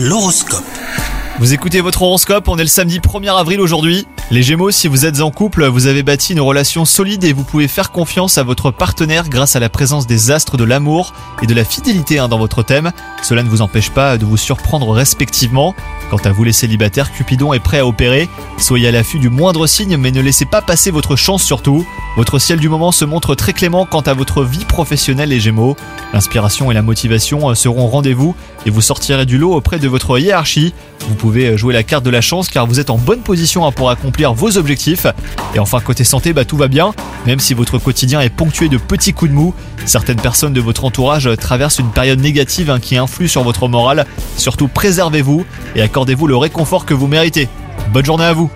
L'horoscope. Vous écoutez votre horoscope, on est le samedi 1er avril aujourd'hui. Les Gémeaux, si vous êtes en couple, vous avez bâti une relation solide et vous pouvez faire confiance à votre partenaire grâce à la présence des astres de l'amour et de la fidélité hein, dans votre thème. Cela ne vous empêche pas de vous surprendre respectivement. Quant à vous les célibataires, Cupidon est prêt à opérer. Soyez à l'affût du moindre signe mais ne laissez pas passer votre chance surtout. Votre ciel du moment se montre très clément quant à votre vie professionnelle les Gémeaux. L'inspiration et la motivation seront au rendez-vous et vous sortirez du lot auprès de votre hiérarchie. Vous pouvez jouer la carte de la chance car vous êtes en bonne position hein, pour accomplir vos objectifs. Et enfin côté santé, bah, tout va bien, même si votre quotidien est ponctué de petits coups de mou. Certaines personnes de votre entourage traversent une période négative hein, qui influe sur votre morale. Surtout préservez-vous et accordez-vous le réconfort que vous méritez. Bonne journée à vous